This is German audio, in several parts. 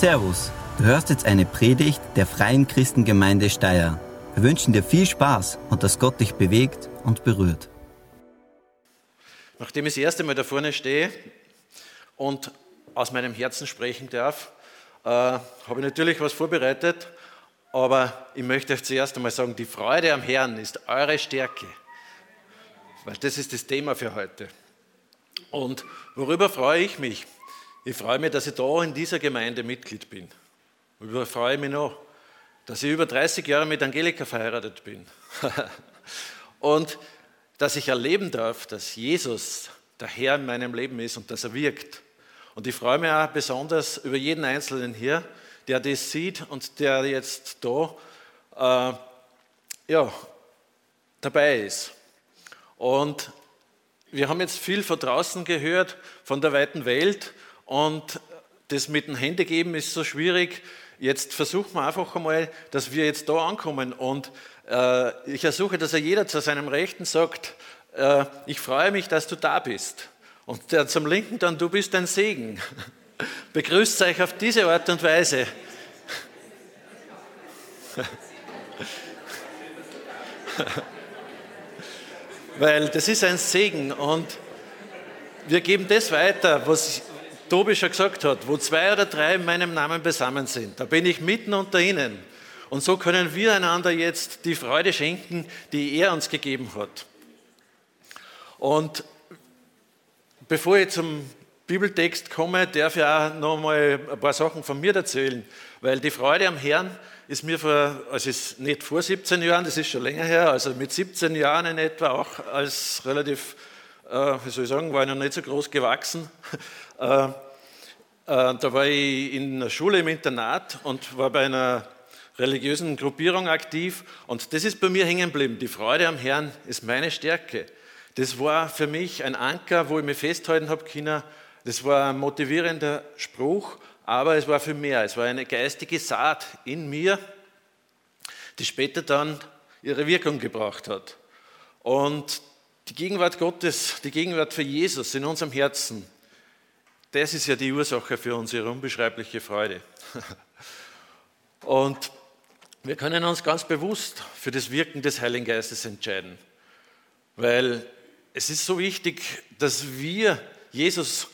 Servus, du hörst jetzt eine Predigt der Freien Christengemeinde Steyr. Wir wünschen dir viel Spaß und dass Gott dich bewegt und berührt. Nachdem ich das erste Mal da vorne stehe und aus meinem Herzen sprechen darf, äh, habe ich natürlich was vorbereitet, aber ich möchte euch zuerst einmal sagen, die Freude am Herrn ist eure Stärke, weil das ist das Thema für heute. Und worüber freue ich mich? Ich freue mich, dass ich da in dieser Gemeinde Mitglied bin. Freue ich mich noch? Dass ich über 30 Jahre mit Angelika verheiratet bin. und dass ich erleben darf, dass Jesus der Herr in meinem Leben ist und dass er wirkt. Und ich freue mich auch besonders über jeden Einzelnen hier, der das sieht und der jetzt da äh, ja, dabei ist. Und wir haben jetzt viel von draußen gehört, von der weiten Welt. Und das mit dem Hände geben ist so schwierig. Jetzt versuchen wir einfach einmal, dass wir jetzt da ankommen. Und äh, ich ersuche, dass er jeder zu seinem Rechten sagt, äh, ich freue mich, dass du da bist. Und der zum Linken dann, du bist ein Segen. Begrüßt euch auf diese Art und Weise. Weil das ist ein Segen und wir geben das weiter, was Tobi schon gesagt hat, wo zwei oder drei in meinem Namen beisammen sind. Da bin ich mitten unter ihnen. Und so können wir einander jetzt die Freude schenken, die er uns gegeben hat. Und bevor ich zum Bibeltext komme, darf ich auch noch mal ein paar Sachen von mir erzählen, weil die Freude am Herrn ist mir vor, also ist nicht vor 17 Jahren, das ist schon länger her, also mit 17 Jahren in etwa auch als relativ, äh, wie soll ich sagen, war ich noch nicht so groß gewachsen. Äh, äh, da war ich in der Schule im Internat und war bei einer religiösen Gruppierung aktiv und das ist bei mir hängen geblieben. Die Freude am Herrn ist meine Stärke. Das war für mich ein Anker, wo ich mich festhalten habe können. Das war ein motivierender Spruch aber es war viel mehr. Es war eine geistige Saat in mir, die später dann ihre Wirkung gebracht hat. Und die Gegenwart Gottes, die Gegenwart für Jesus in unserem Herzen, das ist ja die Ursache für unsere unbeschreibliche Freude. Und wir können uns ganz bewusst für das Wirken des Heiligen Geistes entscheiden, weil es ist so wichtig, dass wir Jesus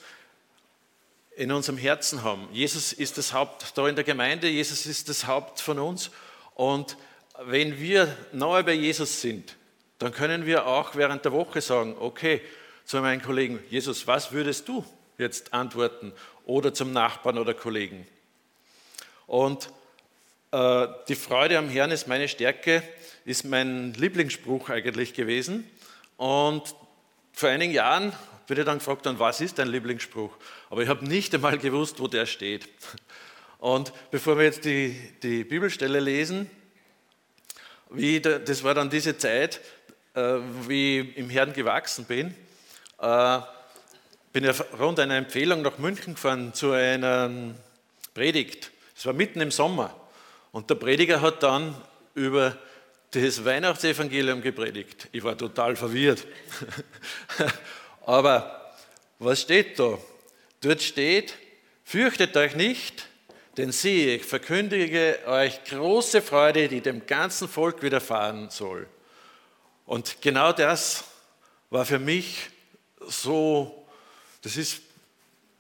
in unserem Herzen haben. Jesus ist das Haupt da in der Gemeinde, Jesus ist das Haupt von uns. Und wenn wir nahe bei Jesus sind, dann können wir auch während der Woche sagen, okay, zu meinen Kollegen, Jesus, was würdest du jetzt antworten? Oder zum Nachbarn oder Kollegen. Und äh, die Freude am Herrn ist meine Stärke, ist mein Lieblingsspruch eigentlich gewesen. Und vor einigen Jahren bin ich dann gefragt, dann, was ist dein Lieblingsspruch? Aber ich habe nicht einmal gewusst, wo der steht. Und bevor wir jetzt die, die Bibelstelle lesen, wie, das war dann diese Zeit, wie ich im Herrn gewachsen bin, äh, bin ich rund einer Empfehlung nach München gefahren zu einer Predigt. Es war mitten im Sommer. Und der Prediger hat dann über das Weihnachtsevangelium gepredigt. Ich war total verwirrt. Aber was steht da? Dort steht, fürchtet euch nicht, denn siehe, ich verkündige euch große Freude, die dem ganzen Volk widerfahren soll. Und genau das war für mich so, das ist,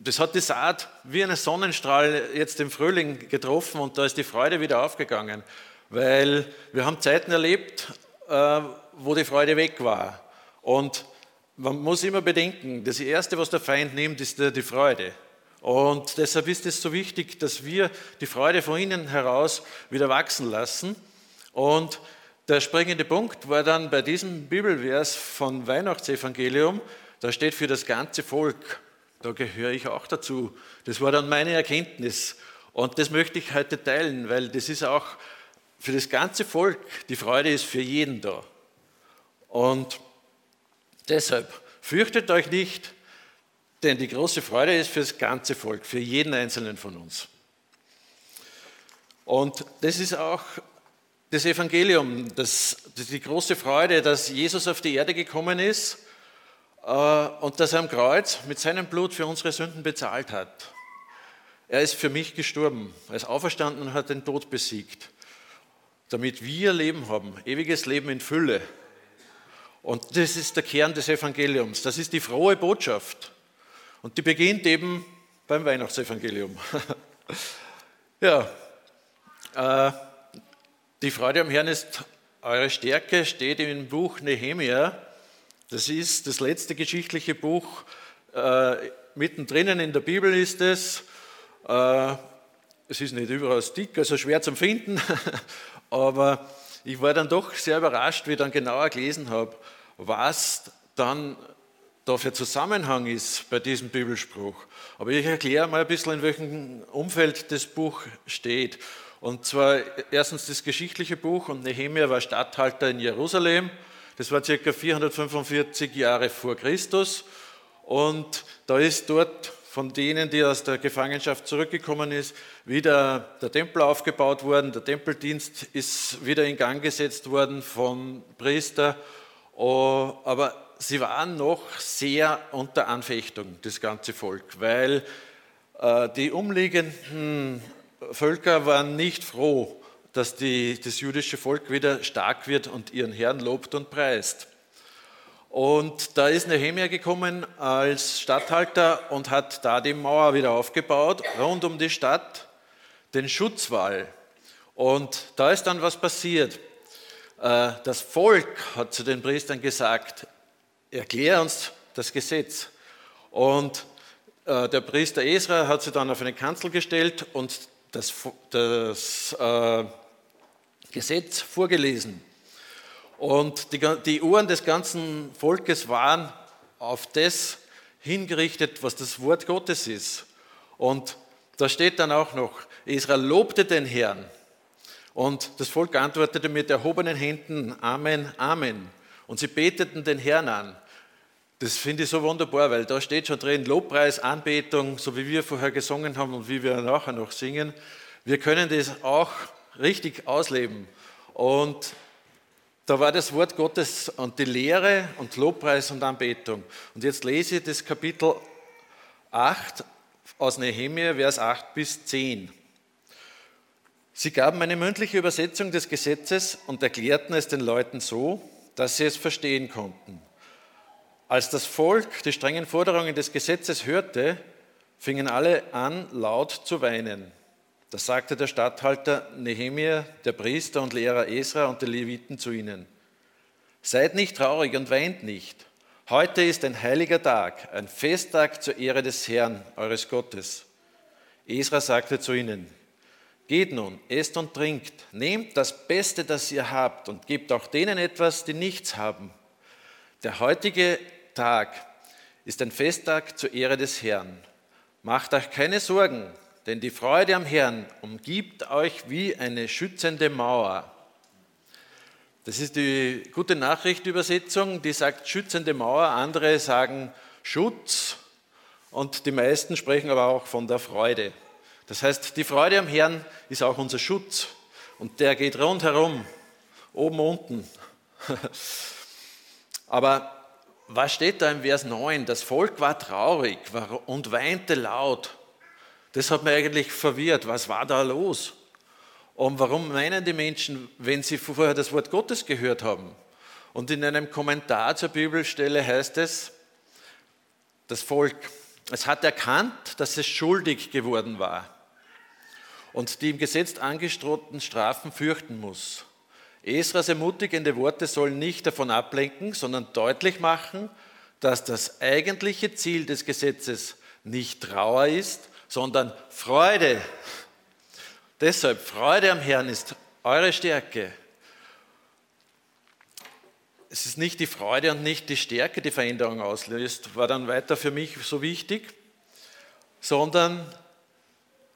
das hat die Saat wie ein Sonnenstrahl jetzt im Frühling getroffen und da ist die Freude wieder aufgegangen, weil wir haben Zeiten erlebt, äh, wo die Freude weg war. Und man muss immer bedenken, das Erste, was der Feind nimmt, ist die Freude. Und deshalb ist es so wichtig, dass wir die Freude von innen heraus wieder wachsen lassen. Und der springende Punkt war dann bei diesem Bibelvers von Weihnachtsevangelium, da steht für das ganze Volk. Da gehöre ich auch dazu. Das war dann meine Erkenntnis. Und das möchte ich heute teilen, weil das ist auch für das ganze Volk, die Freude ist für jeden da. Und Deshalb fürchtet euch nicht, denn die große Freude ist für das ganze Volk, für jeden einzelnen von uns. Und das ist auch das Evangelium, das, die große Freude, dass Jesus auf die Erde gekommen ist äh, und dass er am Kreuz mit seinem Blut für unsere Sünden bezahlt hat. Er ist für mich gestorben, er ist auferstanden und hat den Tod besiegt, damit wir Leben haben, ewiges Leben in Fülle. Und das ist der Kern des Evangeliums, das ist die frohe Botschaft. Und die beginnt eben beim Weihnachtsevangelium. ja, äh, die Freude am Herrn ist eure Stärke, steht im Buch Nehemia. Das ist das letzte geschichtliche Buch. Äh, mittendrin in der Bibel ist es. Äh, es ist nicht überall dick, also schwer zum Finden, aber ich war dann doch sehr überrascht, wie ich dann genauer gelesen habe, was dann da für Zusammenhang ist bei diesem Bibelspruch. Aber ich erkläre mal ein bisschen, in welchem Umfeld das Buch steht. Und zwar erstens das geschichtliche Buch und Nehemia war Statthalter in Jerusalem. Das war ca. 445 Jahre vor Christus. Und da ist dort von denen, die aus der Gefangenschaft zurückgekommen ist, wieder der Tempel aufgebaut worden. Der Tempeldienst ist wieder in Gang gesetzt worden vom Priester. Oh, aber sie waren noch sehr unter Anfechtung, das ganze Volk, weil äh, die umliegenden Völker waren nicht froh, dass die, das jüdische Volk wieder stark wird und ihren Herrn lobt und preist. Und da ist Nehemia gekommen als Statthalter und hat da die Mauer wieder aufgebaut, rund um die Stadt, den Schutzwall. Und da ist dann was passiert. Äh, das Volk hat zu den Priestern gesagt, erklär uns das Gesetz. Und äh, der Priester Esra hat sie dann auf eine Kanzel gestellt und das, das äh, Gesetz vorgelesen. Und die, die Ohren des ganzen Volkes waren auf das hingerichtet, was das Wort Gottes ist. Und da steht dann auch noch, Israel lobte den Herrn. Und das Volk antwortete mit erhobenen Händen, Amen, Amen. Und sie beteten den Herrn an. Das finde ich so wunderbar, weil da steht schon drin, Lobpreis, Anbetung, so wie wir vorher gesungen haben und wie wir nachher noch singen. Wir können das auch richtig ausleben. Und da war das Wort Gottes und die Lehre und Lobpreis und Anbetung. Und jetzt lese ich das Kapitel 8 aus Nehemia, Vers 8 bis 10. Sie gaben eine mündliche Übersetzung des Gesetzes und erklärten es den Leuten so, dass sie es verstehen konnten. Als das Volk die strengen Forderungen des Gesetzes hörte, fingen alle an, laut zu weinen. Da sagte der Statthalter Nehemia, der Priester und Lehrer Esra und die Leviten zu ihnen, Seid nicht traurig und weint nicht. Heute ist ein heiliger Tag, ein Festtag zur Ehre des Herrn, eures Gottes. Esra sagte zu ihnen, Geht nun, esst und trinkt, nehmt das Beste, das ihr habt und gebt auch denen etwas, die nichts haben. Der heutige Tag ist ein Festtag zur Ehre des Herrn. Macht euch keine Sorgen, denn die Freude am Herrn umgibt euch wie eine schützende Mauer. Das ist die gute Nachricht-Übersetzung, die sagt schützende Mauer, andere sagen Schutz und die meisten sprechen aber auch von der Freude. Das heißt, die Freude am Herrn ist auch unser Schutz und der geht rundherum, oben, unten. Aber was steht da im Vers 9? Das Volk war traurig und weinte laut. Das hat mich eigentlich verwirrt. Was war da los? Und warum meinen die Menschen, wenn sie vorher das Wort Gottes gehört haben? Und in einem Kommentar zur Bibelstelle heißt es, das Volk, es hat erkannt, dass es schuldig geworden war und die im Gesetz angestrohten Strafen fürchten muss. Esras ermutigende Worte sollen nicht davon ablenken, sondern deutlich machen, dass das eigentliche Ziel des Gesetzes nicht Trauer ist, sondern Freude. Deshalb, Freude am Herrn ist eure Stärke. Es ist nicht die Freude und nicht die Stärke, die Veränderung auslöst, war dann weiter für mich so wichtig, sondern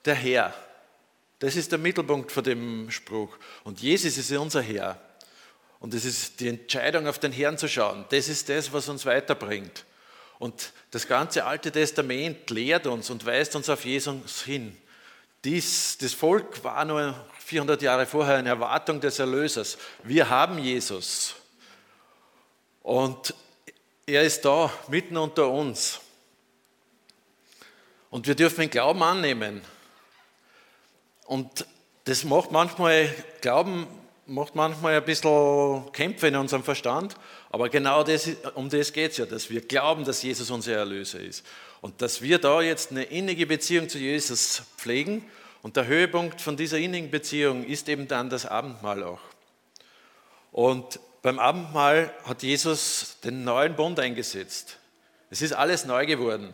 der Herr. Das ist der Mittelpunkt von dem Spruch. Und Jesus ist unser Herr. Und es ist die Entscheidung, auf den Herrn zu schauen. Das ist das, was uns weiterbringt. Und das ganze Alte Testament lehrt uns und weist uns auf Jesus hin. Dies, das Volk war nur 400 Jahre vorher eine Erwartung des Erlösers. Wir haben Jesus. Und er ist da, mitten unter uns. Und wir dürfen ihn Glauben annehmen. Und das macht manchmal, Glauben macht manchmal ein bisschen Kämpfe in unserem Verstand, aber genau das, um das geht es ja, dass wir glauben, dass Jesus unser Erlöser ist. Und dass wir da jetzt eine innige Beziehung zu Jesus pflegen. Und der Höhepunkt von dieser innigen Beziehung ist eben dann das Abendmahl auch. Und beim Abendmahl hat Jesus den neuen Bund eingesetzt. Es ist alles neu geworden.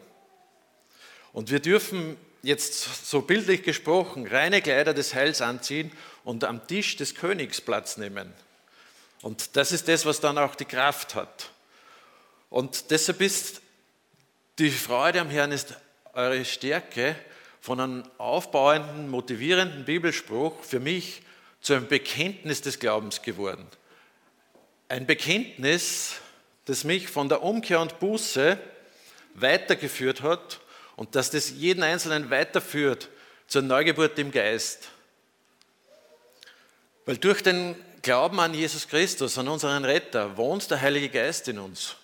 Und wir dürfen jetzt so bildlich gesprochen reine Kleider des Heils anziehen und am Tisch des Königs Platz nehmen. Und das ist das, was dann auch die Kraft hat. Und deshalb ist die Freude am Herrn ist eure Stärke von einem aufbauenden, motivierenden Bibelspruch für mich zu einem Bekenntnis des Glaubens geworden. Ein Bekenntnis, das mich von der Umkehr und Buße weitergeführt hat und dass das jeden Einzelnen weiterführt zur Neugeburt im Geist. Weil durch den Glauben an Jesus Christus, an unseren Retter, wohnt der Heilige Geist in uns.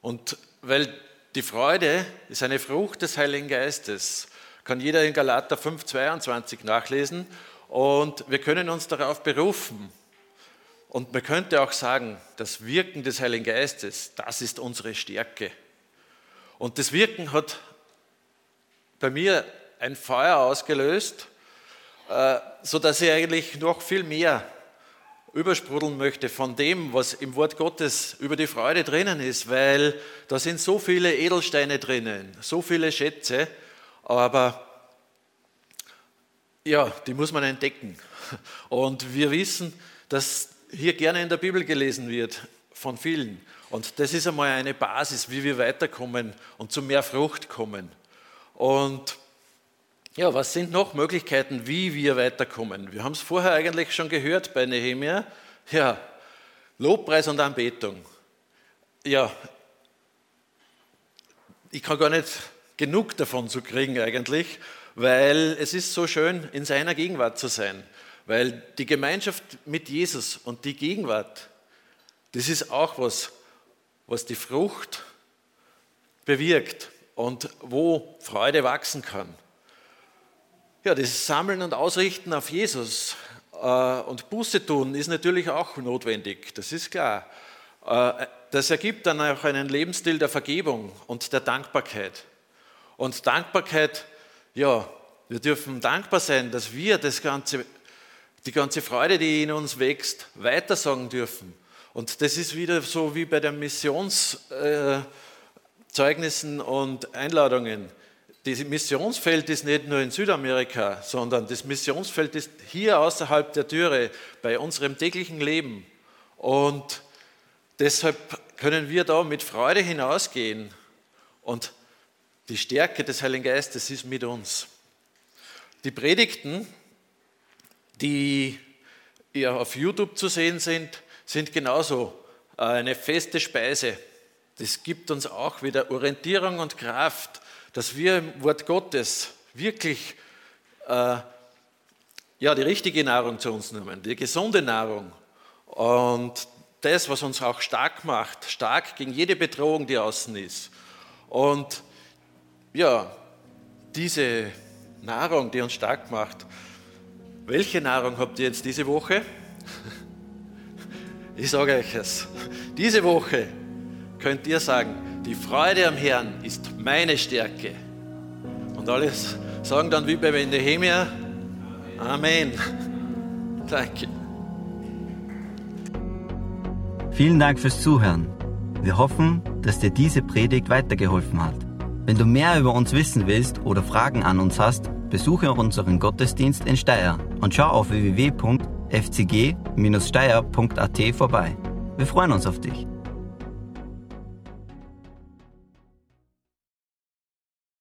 Und weil die Freude ist eine Frucht des Heiligen Geistes, kann jeder in Galater 5,22 nachlesen. Und wir können uns darauf berufen. Und man könnte auch sagen, das Wirken des Heiligen Geistes, das ist unsere Stärke. Und das Wirken hat bei mir ein Feuer ausgelöst, äh, sodass ich eigentlich noch viel mehr übersprudeln möchte von dem, was im Wort Gottes über die Freude drinnen ist, weil da sind so viele Edelsteine drinnen, so viele Schätze, aber ja, die muss man entdecken. Und wir wissen, dass hier gerne in der Bibel gelesen wird von vielen. Und das ist einmal eine Basis, wie wir weiterkommen und zu mehr Frucht kommen. Und ja, was sind noch Möglichkeiten, wie wir weiterkommen? Wir haben es vorher eigentlich schon gehört bei Nehemia. Ja, Lobpreis und Anbetung. Ja, ich kann gar nicht genug davon zu kriegen eigentlich, weil es ist so schön, in seiner Gegenwart zu sein. Weil die Gemeinschaft mit Jesus und die Gegenwart, das ist auch was, was die Frucht bewirkt und wo Freude wachsen kann. Ja, das Sammeln und Ausrichten auf Jesus äh, und Buße tun ist natürlich auch notwendig, das ist klar. Äh, das ergibt dann auch einen Lebensstil der Vergebung und der Dankbarkeit. Und Dankbarkeit, ja, wir dürfen dankbar sein, dass wir das ganze, die ganze Freude, die in uns wächst, weitersagen dürfen. Und das ist wieder so wie bei den Missionszeugnissen äh, und Einladungen. Das Missionsfeld ist nicht nur in Südamerika, sondern das Missionsfeld ist hier außerhalb der Türe bei unserem täglichen Leben. Und deshalb können wir da mit Freude hinausgehen. Und die Stärke des Heiligen Geistes ist mit uns. Die Predigten, die auf YouTube zu sehen sind, sind genauso eine feste Speise. Das gibt uns auch wieder Orientierung und Kraft, dass wir im Wort Gottes wirklich äh, ja, die richtige Nahrung zu uns nehmen, die gesunde Nahrung. Und das, was uns auch stark macht, stark gegen jede Bedrohung, die außen ist. Und ja, diese Nahrung, die uns stark macht, welche Nahrung habt ihr jetzt diese Woche? Ich sage euch es. Diese Woche könnt ihr sagen, die Freude am Herrn ist meine Stärke. Und alles sagen dann wie bei Nehemia, Amen. Danke. Vielen Dank fürs Zuhören. Wir hoffen, dass dir diese Predigt weitergeholfen hat. Wenn du mehr über uns wissen willst oder Fragen an uns hast, besuche unseren Gottesdienst in Steyr und schau auf www.fcg-steyr.at vorbei. Wir freuen uns auf dich.